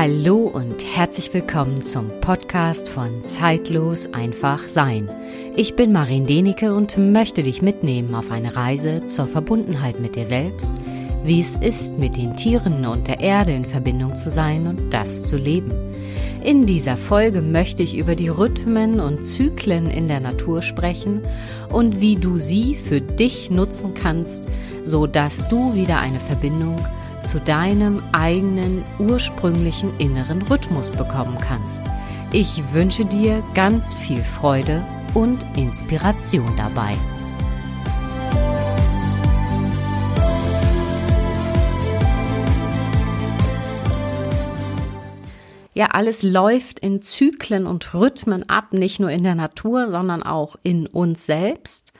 Hallo und herzlich willkommen zum Podcast von Zeitlos einfach sein. Ich bin Marin Denike und möchte dich mitnehmen auf eine Reise zur Verbundenheit mit dir selbst, wie es ist, mit den Tieren und der Erde in Verbindung zu sein und das zu leben. In dieser Folge möchte ich über die Rhythmen und Zyklen in der Natur sprechen und wie du sie für dich nutzen kannst, so dass du wieder eine Verbindung zu deinem eigenen ursprünglichen inneren Rhythmus bekommen kannst. Ich wünsche dir ganz viel Freude und Inspiration dabei. Ja, alles läuft in Zyklen und Rhythmen ab, nicht nur in der Natur, sondern auch in uns selbst.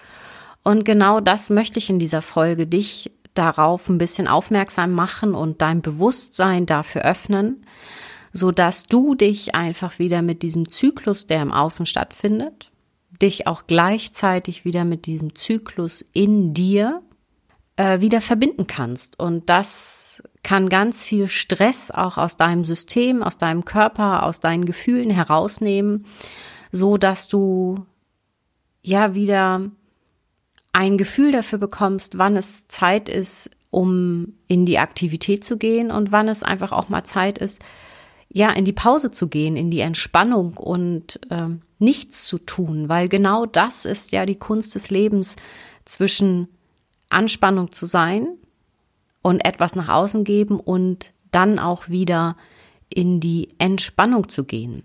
Und genau das möchte ich in dieser Folge dich darauf ein bisschen aufmerksam machen und dein Bewusstsein dafür öffnen, so dass du dich einfach wieder mit diesem Zyklus, der im Außen stattfindet, dich auch gleichzeitig wieder mit diesem Zyklus in dir äh, wieder verbinden kannst. Und das kann ganz viel Stress auch aus deinem System, aus deinem Körper, aus deinen Gefühlen herausnehmen, so dass du ja wieder ein Gefühl dafür bekommst, wann es Zeit ist, um in die Aktivität zu gehen und wann es einfach auch mal Zeit ist, ja, in die Pause zu gehen, in die Entspannung und äh, nichts zu tun, weil genau das ist ja die Kunst des Lebens, zwischen Anspannung zu sein und etwas nach außen geben und dann auch wieder in die Entspannung zu gehen.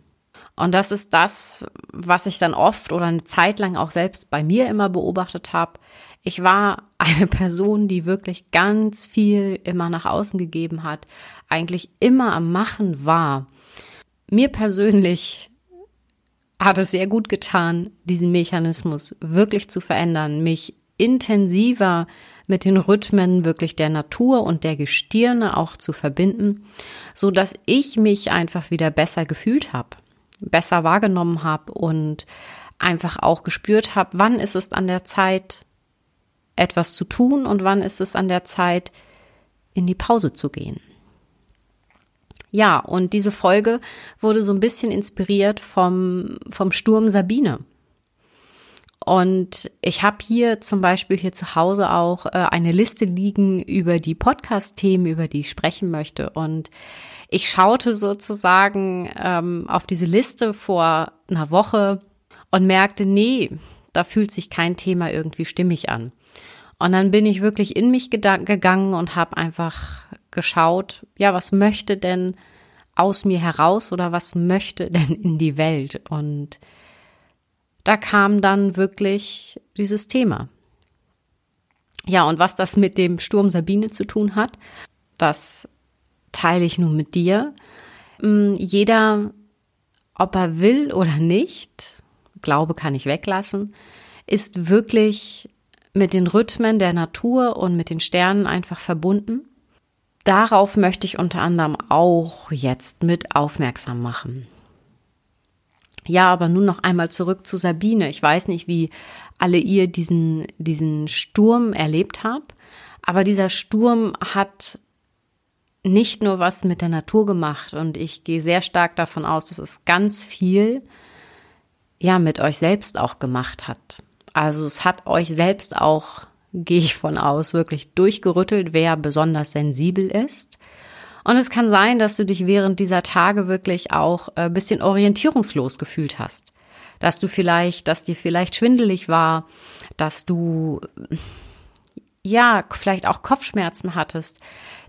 Und das ist das, was ich dann oft oder eine Zeit lang auch selbst bei mir immer beobachtet habe. Ich war eine Person, die wirklich ganz viel immer nach außen gegeben hat, eigentlich immer am Machen war. Mir persönlich hat es sehr gut getan, diesen Mechanismus wirklich zu verändern, mich intensiver mit den Rhythmen wirklich der Natur und der Gestirne auch zu verbinden, so dass ich mich einfach wieder besser gefühlt habe besser wahrgenommen habe und einfach auch gespürt habe, wann ist es an der Zeit, etwas zu tun und wann ist es an der Zeit, in die Pause zu gehen. Ja, und diese Folge wurde so ein bisschen inspiriert vom, vom Sturm Sabine. Und ich habe hier zum Beispiel hier zu Hause auch äh, eine Liste liegen über die Podcast-Themen, über die ich sprechen möchte. Und ich schaute sozusagen ähm, auf diese Liste vor einer Woche und merkte, nee, da fühlt sich kein Thema irgendwie stimmig an. Und dann bin ich wirklich in mich gegangen und habe einfach geschaut, ja, was möchte denn aus mir heraus oder was möchte denn in die Welt? Und da kam dann wirklich dieses Thema. Ja, und was das mit dem Sturm Sabine zu tun hat, das teile ich nun mit dir. Mm, jeder, ob er will oder nicht, Glaube kann ich weglassen, ist wirklich mit den Rhythmen der Natur und mit den Sternen einfach verbunden. Darauf möchte ich unter anderem auch jetzt mit aufmerksam machen. Ja, aber nun noch einmal zurück zu Sabine. Ich weiß nicht, wie alle ihr diesen, diesen Sturm erlebt habt, aber dieser Sturm hat nicht nur was mit der Natur gemacht und ich gehe sehr stark davon aus, dass es ganz viel ja mit euch selbst auch gemacht hat. Also es hat euch selbst auch, gehe ich von aus, wirklich durchgerüttelt, wer besonders sensibel ist. Und es kann sein, dass du dich während dieser Tage wirklich auch ein äh, bisschen orientierungslos gefühlt hast. Dass du vielleicht, dass dir vielleicht schwindelig war, dass du ja vielleicht auch Kopfschmerzen hattest,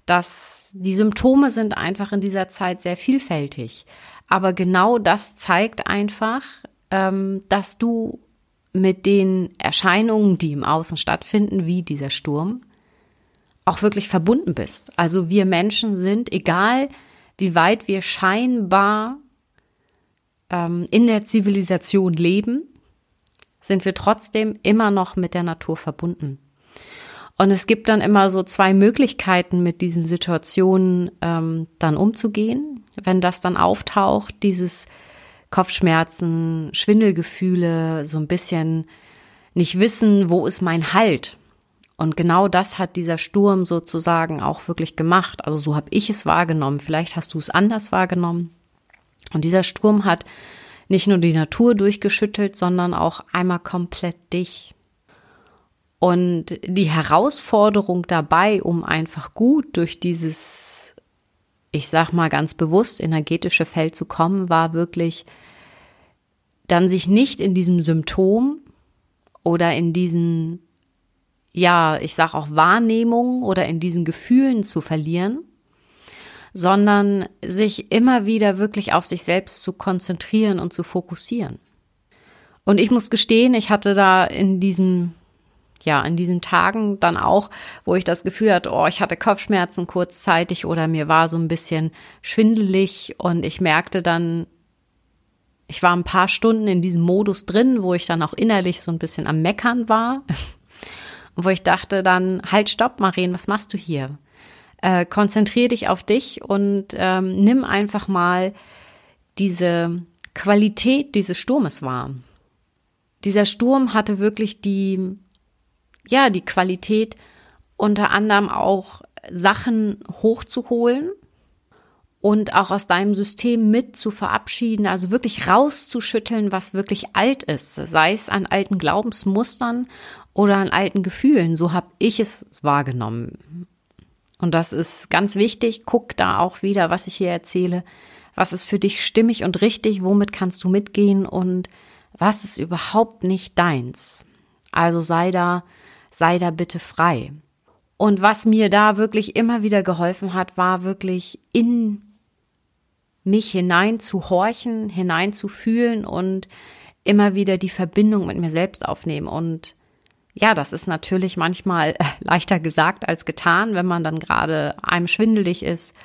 dass die Symptome sind einfach in dieser Zeit sehr vielfältig. Aber genau das zeigt einfach, ähm, dass du mit den Erscheinungen, die im Außen stattfinden, wie dieser Sturm, auch wirklich verbunden bist. Also wir Menschen sind, egal wie weit wir scheinbar ähm, in der Zivilisation leben, sind wir trotzdem immer noch mit der Natur verbunden. Und es gibt dann immer so zwei Möglichkeiten, mit diesen Situationen ähm, dann umzugehen. Wenn das dann auftaucht, dieses Kopfschmerzen, Schwindelgefühle, so ein bisschen nicht wissen, wo ist mein Halt. Und genau das hat dieser Sturm sozusagen auch wirklich gemacht. Also so habe ich es wahrgenommen. Vielleicht hast du es anders wahrgenommen. Und dieser Sturm hat nicht nur die Natur durchgeschüttelt, sondern auch einmal komplett dich. Und die Herausforderung dabei, um einfach gut durch dieses, ich sag mal ganz bewusst, energetische Feld zu kommen, war wirklich dann sich nicht in diesem Symptom oder in diesen, ja, ich sag auch Wahrnehmungen oder in diesen Gefühlen zu verlieren, sondern sich immer wieder wirklich auf sich selbst zu konzentrieren und zu fokussieren. Und ich muss gestehen, ich hatte da in diesem, ja, in diesen Tagen dann auch, wo ich das Gefühl hatte, oh, ich hatte Kopfschmerzen kurzzeitig oder mir war so ein bisschen schwindelig und ich merkte dann, ich war ein paar Stunden in diesem Modus drin, wo ich dann auch innerlich so ein bisschen am Meckern war. Und wo ich dachte dann, halt, stopp, Maren, was machst du hier? äh, konzentrier dich auf dich und ähm, nimm einfach mal diese Qualität dieses Sturmes wahr. Dieser Sturm hatte wirklich die, ja, die Qualität, unter anderem auch Sachen hochzuholen und auch aus deinem System mit zu verabschieden, also wirklich rauszuschütteln, was wirklich alt ist, sei es an alten Glaubensmustern oder an alten Gefühlen. So habe ich es wahrgenommen. Und das ist ganz wichtig. Guck da auch wieder, was ich hier erzähle. Was ist für dich stimmig und richtig? Womit kannst du mitgehen? Und was ist überhaupt nicht deins? Also sei da, sei da bitte frei. Und was mir da wirklich immer wieder geholfen hat, war wirklich in mich hinein zu horchen, hinein zu fühlen und immer wieder die Verbindung mit mir selbst aufnehmen und ja, das ist natürlich manchmal leichter gesagt als getan, wenn man dann gerade einem schwindelig ist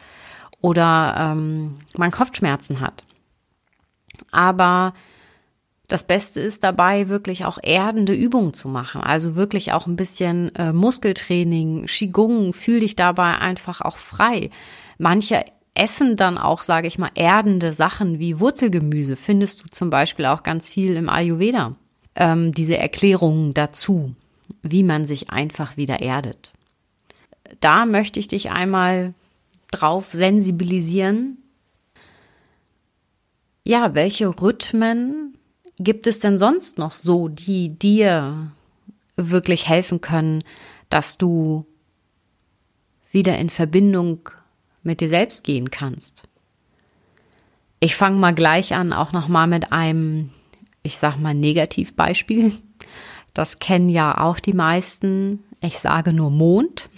oder ähm, man Kopfschmerzen hat. Aber das Beste ist dabei, wirklich auch erdende Übungen zu machen. Also wirklich auch ein bisschen äh, Muskeltraining, Qigong, fühl dich dabei einfach auch frei. Manche essen dann auch, sage ich mal, erdende Sachen wie Wurzelgemüse. Findest du zum Beispiel auch ganz viel im Ayurveda. Ähm, diese Erklärungen dazu wie man sich einfach wieder erdet. Da möchte ich dich einmal drauf sensibilisieren. Ja, welche Rhythmen gibt es denn sonst noch so, die dir wirklich helfen können, dass du wieder in Verbindung mit dir selbst gehen kannst? Ich fange mal gleich an, auch noch mal mit einem, ich sag mal, Negativbeispiel. Das kennen ja auch die meisten. Ich sage nur Mond,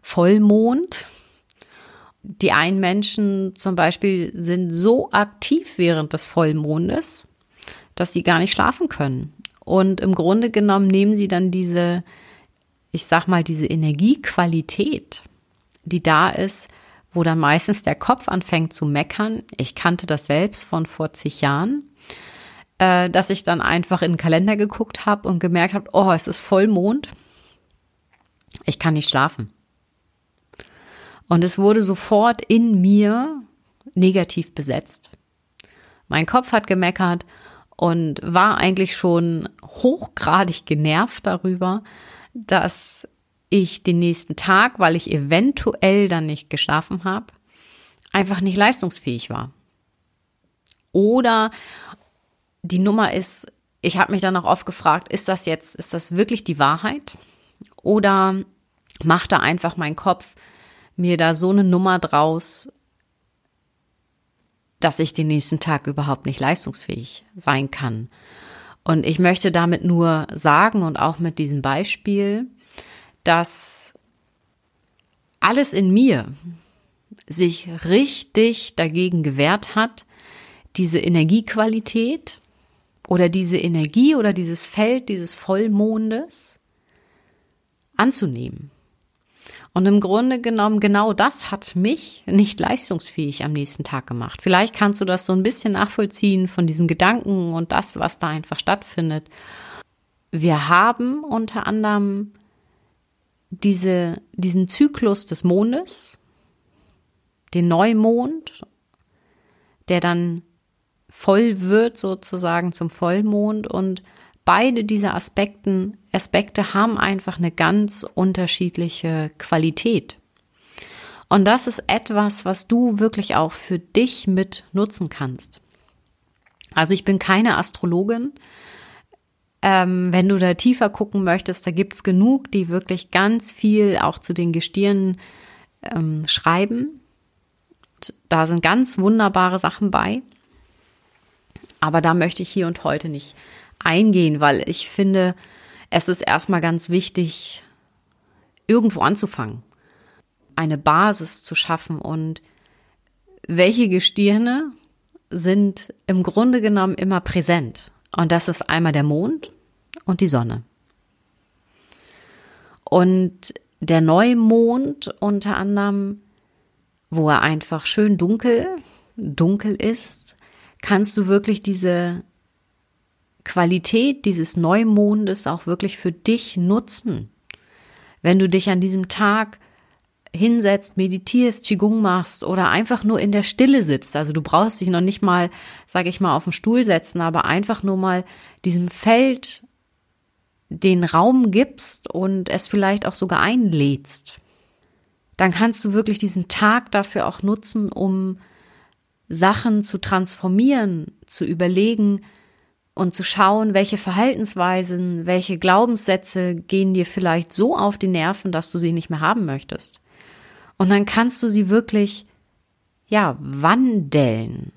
Vollmond. Die einen Menschen zum Beispiel sind so aktiv während des Vollmondes, dass sie gar nicht schlafen können. Und im Grunde genommen nehmen sie dann diese, ich sag mal, diese Energiequalität, die da ist, wo dann meistens der Kopf anfängt zu meckern. Ich kannte das selbst von vor zig Jahren äh, dass ich dann einfach in den Kalender geguckt habe und gemerkt habe, oh, es ist Vollmond. Ich kann nicht schlafen. Und es wurde sofort in mir negativ besetzt. Mein Kopf hat gemeckert und war eigentlich schon hochgradig genervt darüber, dass ich den nächsten Tag, weil ich eventuell dann nicht geschlafen habe, einfach nicht leistungsfähig war. Oder die Nummer ist, ich habe mich dann auch oft gefragt, ist das jetzt, ist das wirklich die Wahrheit? Oder macht da einfach mein Kopf mir da so eine Nummer draus, dass ich den nächsten Tag überhaupt nicht leistungsfähig sein kann? Und ich möchte damit nur sagen und auch mit diesem Beispiel, dass alles in mir sich richtig dagegen gewehrt hat, diese Energiequalität oder diese Energie oder dieses Feld dieses Vollmondes anzunehmen. Und im Grunde genommen, genau das hat mich nicht leistungsfähig am nächsten Tag gemacht. Vielleicht kannst du das so ein bisschen nachvollziehen von diesen Gedanken und das, was da einfach stattfindet. Wir haben unter anderem diese, diesen Zyklus des Mondes, den Neumond, der dann voll wird sozusagen zum Vollmond und beide dieser Aspekten, Aspekte haben einfach eine ganz unterschiedliche Qualität. Und das ist etwas, was du wirklich auch für dich mit nutzen kannst. Also ich bin keine Astrologin. Ähm, wenn du da tiefer gucken möchtest, da gibt's genug, die wirklich ganz viel auch zu den Gestirnen ähm, schreiben. Da sind ganz wunderbare Sachen bei. Aber da möchte ich hier und heute nicht eingehen, weil ich finde, es ist erstmal ganz wichtig, irgendwo anzufangen, eine Basis zu schaffen und welche Gestirne sind im Grunde genommen immer präsent. Und das ist einmal der Mond und die Sonne. Und der Neumond unter anderem, wo er einfach schön dunkel, dunkel ist, kannst du wirklich diese Qualität dieses Neumondes auch wirklich für dich nutzen. Wenn du dich an diesem Tag hinsetzt, meditierst, Qigong machst oder einfach nur in der Stille sitzt. Also du brauchst dich noch nicht mal, sage ich mal, auf den Stuhl setzen, aber einfach nur mal diesem Feld den Raum gibst und es vielleicht auch sogar einlädst. Dann kannst du wirklich diesen Tag dafür auch nutzen, um Sachen zu transformieren, zu überlegen und zu schauen, welche Verhaltensweisen, welche Glaubenssätze gehen dir vielleicht so auf die Nerven, dass du sie nicht mehr haben möchtest. Und dann kannst du sie wirklich, ja, wandeln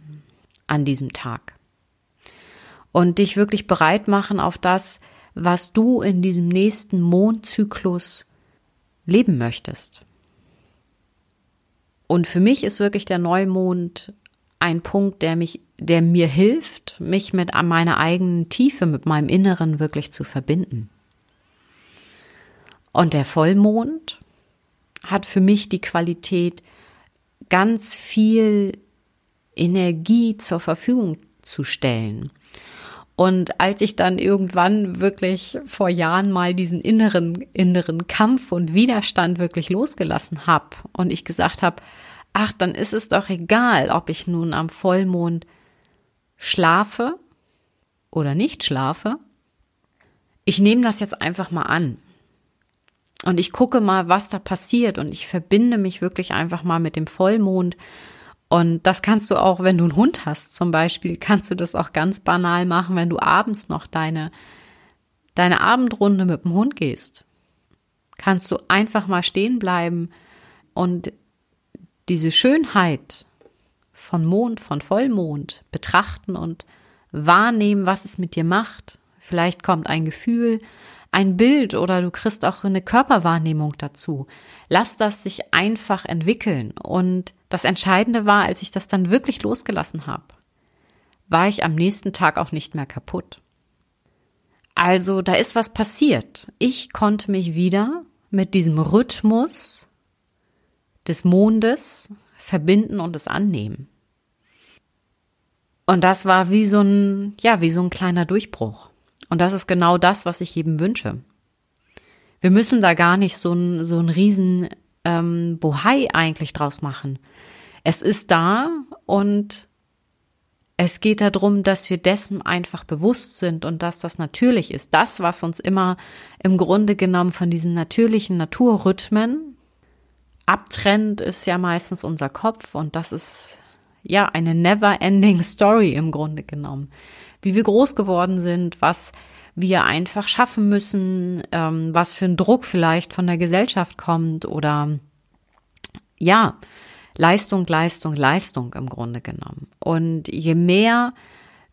an diesem Tag. Und dich wirklich bereit machen auf das, was du in diesem nächsten Mondzyklus leben möchtest. Und für mich ist wirklich der Neumond ein Punkt, der mich, der mir hilft, mich mit meiner eigenen Tiefe, mit meinem Inneren wirklich zu verbinden. Und der Vollmond hat für mich die Qualität, ganz viel Energie zur Verfügung zu stellen. Und als ich dann irgendwann wirklich vor Jahren mal diesen inneren, inneren Kampf und Widerstand wirklich losgelassen habe und ich gesagt habe, ach, dann ist es doch egal, ob ich nun am Vollmond schlafe oder nicht schlafe. Ich nehme das jetzt einfach mal an. Und ich gucke mal, was da passiert und ich verbinde mich wirklich einfach mal mit dem Vollmond. Und das kannst du auch, wenn du einen Hund hast zum Beispiel, kannst du das auch ganz banal machen, wenn du abends noch deine, deine Abendrunde mit dem Hund gehst. Kannst du einfach mal stehen bleiben und diese Schönheit von Mond, von Vollmond betrachten und wahrnehmen, was es mit dir macht. Vielleicht kommt ein Gefühl, ein Bild oder du kriegst auch eine Körperwahrnehmung dazu. Lass das sich einfach entwickeln. Und das Entscheidende war, als ich das dann wirklich losgelassen habe, war ich am nächsten Tag auch nicht mehr kaputt. Also da ist was passiert. Ich konnte mich wieder mit diesem Rhythmus des Mondes verbinden und es annehmen. Und das war wie so ein, ja, wie so ein kleiner Durchbruch. Und das ist genau das, was ich jedem wünsche. Wir müssen da gar nicht so ein, so ein riesen ähm, Bohai eigentlich draus machen. Es ist da und es geht darum, dass wir dessen einfach bewusst sind und dass das natürlich ist. Das, was uns immer im Grunde genommen von diesen natürlichen Naturrhythmen abtrennt, ist ja meistens unser Kopf und das ist ja eine never ending story im Grunde genommen wie wir groß geworden sind, was wir einfach schaffen müssen, ähm, was für ein Druck vielleicht von der Gesellschaft kommt oder ja, Leistung, Leistung, Leistung im Grunde genommen. Und je mehr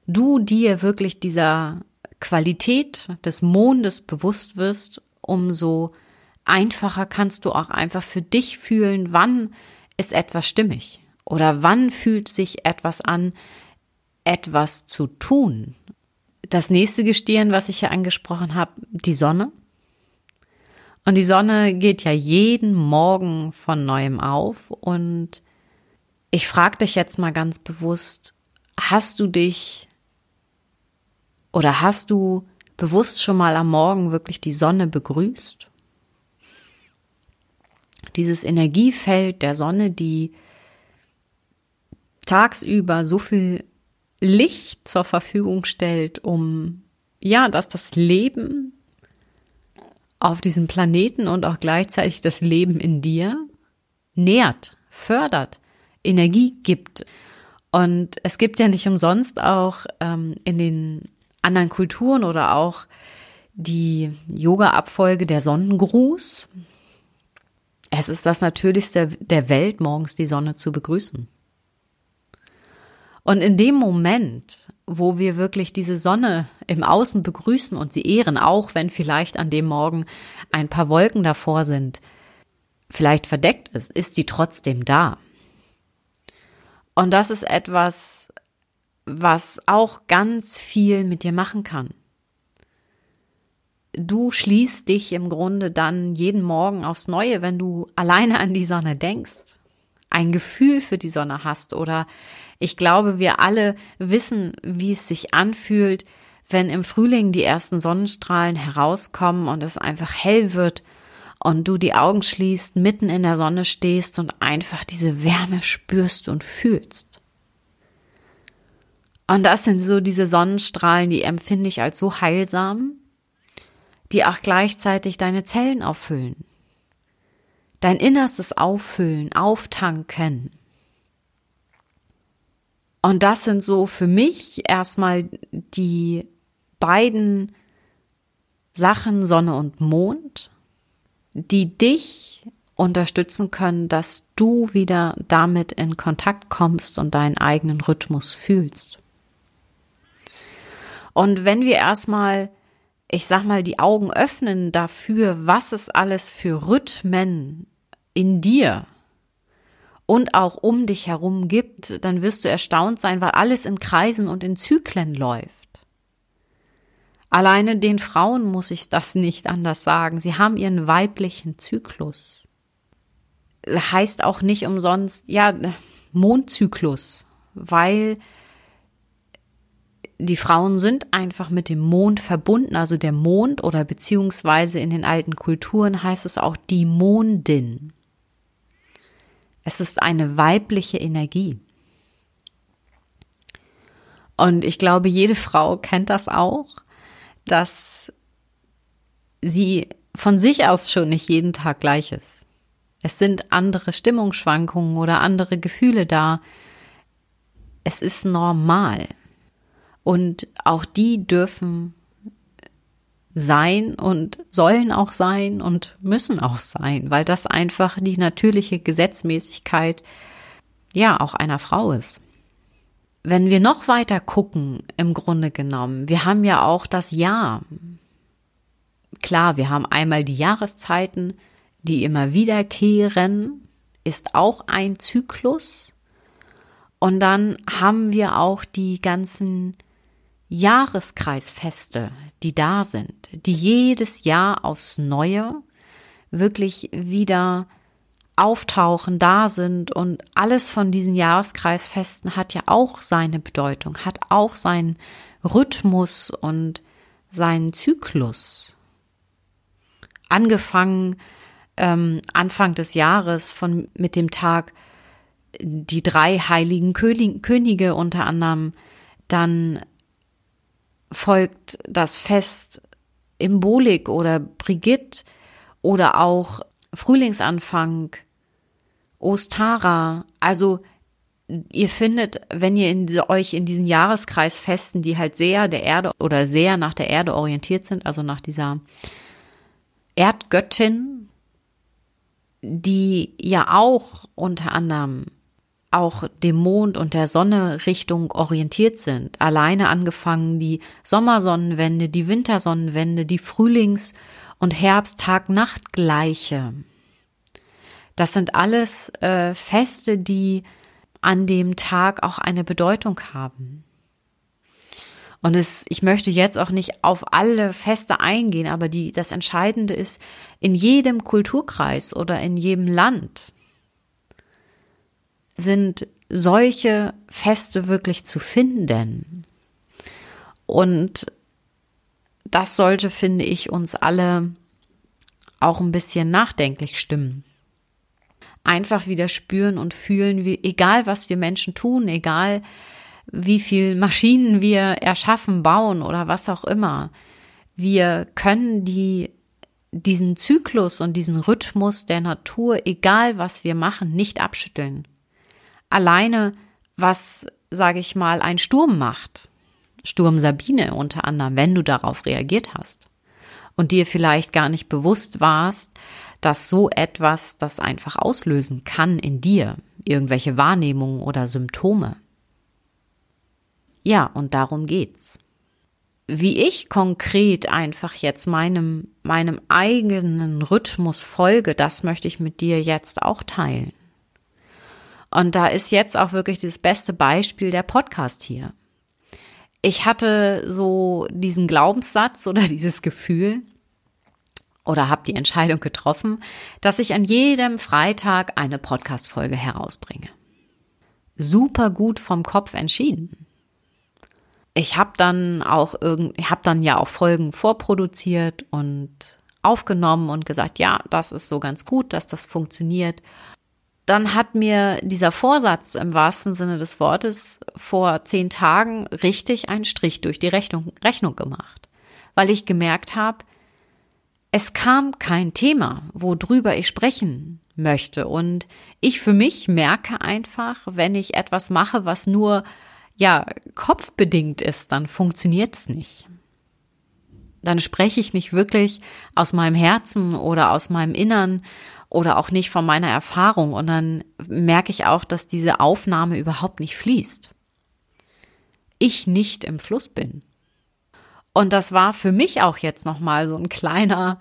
du dir wirklich dieser Qualität des Mondes bewusst wirst, umso einfacher kannst du auch einfach für dich fühlen, wann ist etwas stimmig oder wann fühlt sich etwas an, etwas zu tun. Das nächste Gestirn, was ich hier angesprochen habe, die Sonne. Und die Sonne geht ja jeden Morgen von neuem auf. Und ich frage dich jetzt mal ganz bewusst, hast du dich oder hast du bewusst schon mal am Morgen wirklich die Sonne begrüßt? Dieses Energiefeld der Sonne, die tagsüber so viel Licht zur Verfügung stellt, um ja, dass das Leben auf diesem Planeten und auch gleichzeitig das Leben in dir nährt, fördert, Energie gibt. Und es gibt ja nicht umsonst auch ähm, in den anderen Kulturen oder auch die Yoga-Abfolge der Sonnengruß. Es ist das Natürlichste der Welt, morgens die Sonne zu begrüßen. Und in dem Moment, wo wir wirklich diese Sonne im Außen begrüßen und sie ehren, auch wenn vielleicht an dem Morgen ein paar Wolken davor sind, vielleicht verdeckt ist, ist sie trotzdem da. Und das ist etwas, was auch ganz viel mit dir machen kann. Du schließt dich im Grunde dann jeden Morgen aufs Neue, wenn du alleine an die Sonne denkst, ein Gefühl für die Sonne hast oder ich glaube, wir alle wissen, wie es sich anfühlt, wenn im Frühling die ersten Sonnenstrahlen herauskommen und es einfach hell wird und du die Augen schließt, mitten in der Sonne stehst und einfach diese Wärme spürst und fühlst. Und das sind so diese Sonnenstrahlen, die empfinde ich als so heilsam, die auch gleichzeitig deine Zellen auffüllen, dein Innerstes auffüllen, auftanken. Und das sind so für mich erstmal die beiden Sachen Sonne und Mond, die dich unterstützen können, dass du wieder damit in Kontakt kommst und deinen eigenen Rhythmus fühlst. Und wenn wir erstmal, ich sag mal, die Augen öffnen dafür, was es alles für Rhythmen in dir und auch um dich herum gibt, dann wirst du erstaunt sein, weil alles in Kreisen und in Zyklen läuft. Alleine den Frauen muss ich das nicht anders sagen. Sie haben ihren weiblichen Zyklus. Heißt auch nicht umsonst, ja, Mondzyklus, weil die Frauen sind einfach mit dem Mond verbunden, also der Mond oder beziehungsweise in den alten Kulturen heißt es auch die Mondin. Es ist eine weibliche Energie. Und ich glaube, jede Frau kennt das auch, dass sie von sich aus schon nicht jeden Tag gleich ist. Es sind andere Stimmungsschwankungen oder andere Gefühle da. Es ist normal. Und auch die dürfen sein und sollen auch sein und müssen auch sein, weil das einfach die natürliche Gesetzmäßigkeit ja auch einer Frau ist. Wenn wir noch weiter gucken, im Grunde genommen, wir haben ja auch das Jahr. Klar, wir haben einmal die Jahreszeiten, die immer wiederkehren, ist auch ein Zyklus. Und dann haben wir auch die ganzen Jahreskreisfeste, die da sind, die jedes Jahr aufs Neue wirklich wieder auftauchen, da sind und alles von diesen Jahreskreisfesten hat ja auch seine Bedeutung, hat auch seinen Rhythmus und seinen Zyklus. Angefangen ähm, Anfang des Jahres von mit dem Tag die drei heiligen Könige unter anderem, dann folgt das Fest Imbolik oder Brigitte oder auch Frühlingsanfang, Ostara. Also ihr findet, wenn ihr in, euch in diesen Jahreskreisfesten, die halt sehr der Erde oder sehr nach der Erde orientiert sind, also nach dieser Erdgöttin, die ja auch unter anderem auch dem Mond und der Sonne Richtung orientiert sind. Alleine angefangen die Sommersonnenwende, die Wintersonnenwende, die Frühlings- und Herbst-Tag-Nacht-Gleiche. Das sind alles äh, Feste, die an dem Tag auch eine Bedeutung haben. Und es, ich möchte jetzt auch nicht auf alle Feste eingehen, aber die, das Entscheidende ist, in jedem Kulturkreis oder in jedem Land sind solche Feste wirklich zu finden. Und das sollte, finde ich, uns alle auch ein bisschen nachdenklich stimmen. Einfach wieder spüren und fühlen, wie, egal was wir Menschen tun, egal wie viel Maschinen wir erschaffen, bauen oder was auch immer. Wir können die, diesen Zyklus und diesen Rhythmus der Natur, egal was wir machen, nicht abschütteln. Alleine, was, sage ich mal, ein Sturm macht. Sturm Sabine unter anderem, wenn du darauf reagiert hast und dir vielleicht gar nicht bewusst warst, dass so etwas das einfach auslösen kann in dir, irgendwelche Wahrnehmungen oder Symptome. Ja, und darum geht's. Wie ich konkret einfach jetzt meinem, meinem eigenen Rhythmus folge, das möchte ich mit dir jetzt auch teilen. Und da ist jetzt auch wirklich das beste Beispiel der Podcast hier. Ich hatte so diesen Glaubenssatz oder dieses Gefühl, oder habe die Entscheidung getroffen, dass ich an jedem Freitag eine Podcast-Folge herausbringe. Super gut vom Kopf entschieden. Ich habe dann auch irgend, ich habe dann ja auch Folgen vorproduziert und aufgenommen und gesagt, ja, das ist so ganz gut, dass das funktioniert. Dann hat mir dieser Vorsatz im wahrsten Sinne des Wortes vor zehn Tagen richtig einen Strich durch die Rechnung, Rechnung gemacht, weil ich gemerkt habe, es kam kein Thema, worüber ich sprechen möchte. Und ich für mich merke einfach, wenn ich etwas mache, was nur, ja, kopfbedingt ist, dann funktioniert es nicht. Dann spreche ich nicht wirklich aus meinem Herzen oder aus meinem Innern oder auch nicht von meiner Erfahrung. Und dann merke ich auch, dass diese Aufnahme überhaupt nicht fließt. Ich nicht im Fluss bin. Und das war für mich auch jetzt nochmal so ein kleiner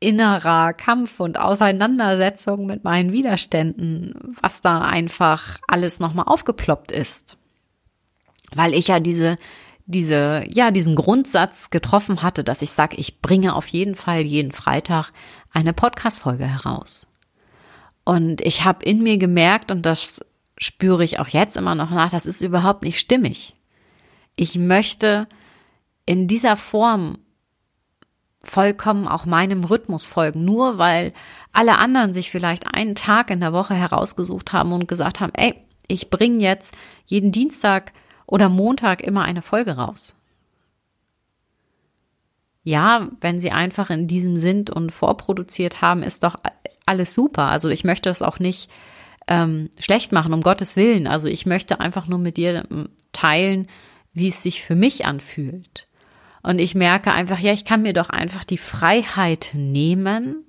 innerer Kampf und Auseinandersetzung mit meinen Widerständen, was da einfach alles nochmal aufgeploppt ist. Weil ich ja diese, diese, ja, diesen Grundsatz getroffen hatte, dass ich sage, ich bringe auf jeden Fall jeden Freitag eine Podcast-Folge heraus. Und ich habe in mir gemerkt, und das spüre ich auch jetzt immer noch nach, das ist überhaupt nicht stimmig. Ich möchte in dieser Form vollkommen auch meinem Rhythmus folgen, nur weil alle anderen sich vielleicht einen Tag in der Woche herausgesucht haben und gesagt haben, ey, ich bringe jetzt jeden Dienstag oder Montag immer eine Folge raus. Ja, wenn sie einfach in diesem sind und vorproduziert haben, ist doch alles super. Also ich möchte es auch nicht ähm, schlecht machen, um Gottes Willen. Also ich möchte einfach nur mit dir ähm, teilen, wie es sich für mich anfühlt. Und ich merke einfach, ja, ich kann mir doch einfach die Freiheit nehmen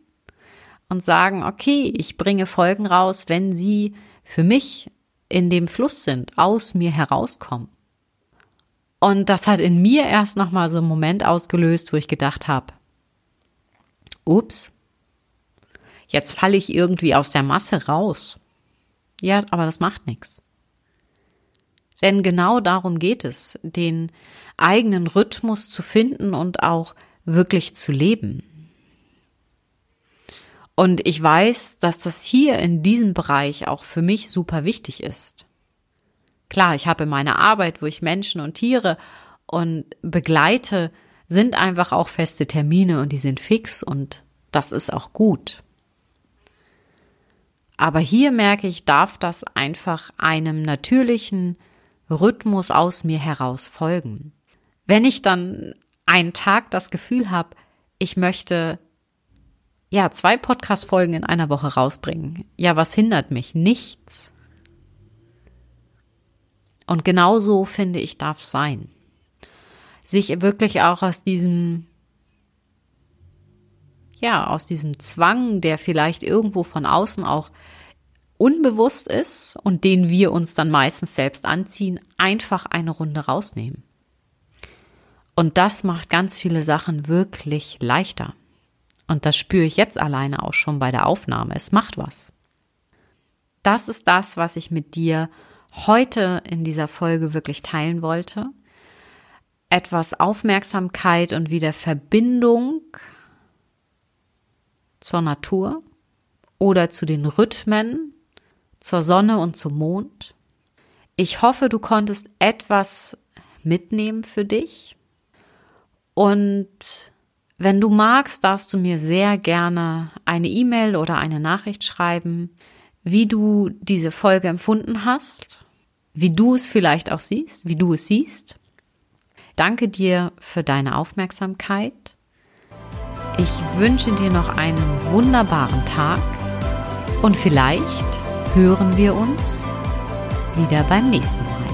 und sagen, okay, ich bringe Folgen raus, wenn sie für mich in dem Fluss sind, aus mir herauskommen. Und das hat in mir erst nochmal so einen Moment ausgelöst, wo ich gedacht habe, ups, jetzt falle ich irgendwie aus der Masse raus. Ja, aber das macht nichts. Denn genau darum geht es, den eigenen Rhythmus zu finden und auch wirklich zu leben. Und ich weiß, dass das hier in diesem Bereich auch für mich super wichtig ist. Klar, ich habe meine Arbeit, wo ich Menschen und Tiere und begleite, sind einfach auch feste Termine und die sind fix und das ist auch gut. Aber hier merke ich, darf das einfach einem natürlichen Rhythmus aus mir heraus folgen. Wenn ich dann einen Tag das Gefühl habe, ich möchte ja zwei Podcast-Folgen in einer Woche rausbringen, ja, was hindert mich? Nichts. Und genauso finde ich darf sein. Sich wirklich auch aus diesem ja, aus diesem Zwang, der vielleicht irgendwo von außen auch unbewusst ist und den wir uns dann meistens selbst anziehen, einfach eine Runde rausnehmen. Und das macht ganz viele Sachen wirklich leichter. Und das spüre ich jetzt alleine auch schon bei der Aufnahme. Es macht was. Das ist das, was ich mit dir heute in dieser Folge wirklich teilen wollte. Etwas Aufmerksamkeit und wieder Verbindung zur Natur oder zu den Rhythmen zur Sonne und zum Mond. Ich hoffe, du konntest etwas mitnehmen für dich. Und wenn du magst, darfst du mir sehr gerne eine E-Mail oder eine Nachricht schreiben, wie du diese Folge empfunden hast, wie du es vielleicht auch siehst, wie du es siehst. Danke dir für deine Aufmerksamkeit. Ich wünsche dir noch einen wunderbaren Tag und vielleicht hören wir uns wieder beim nächsten Mal.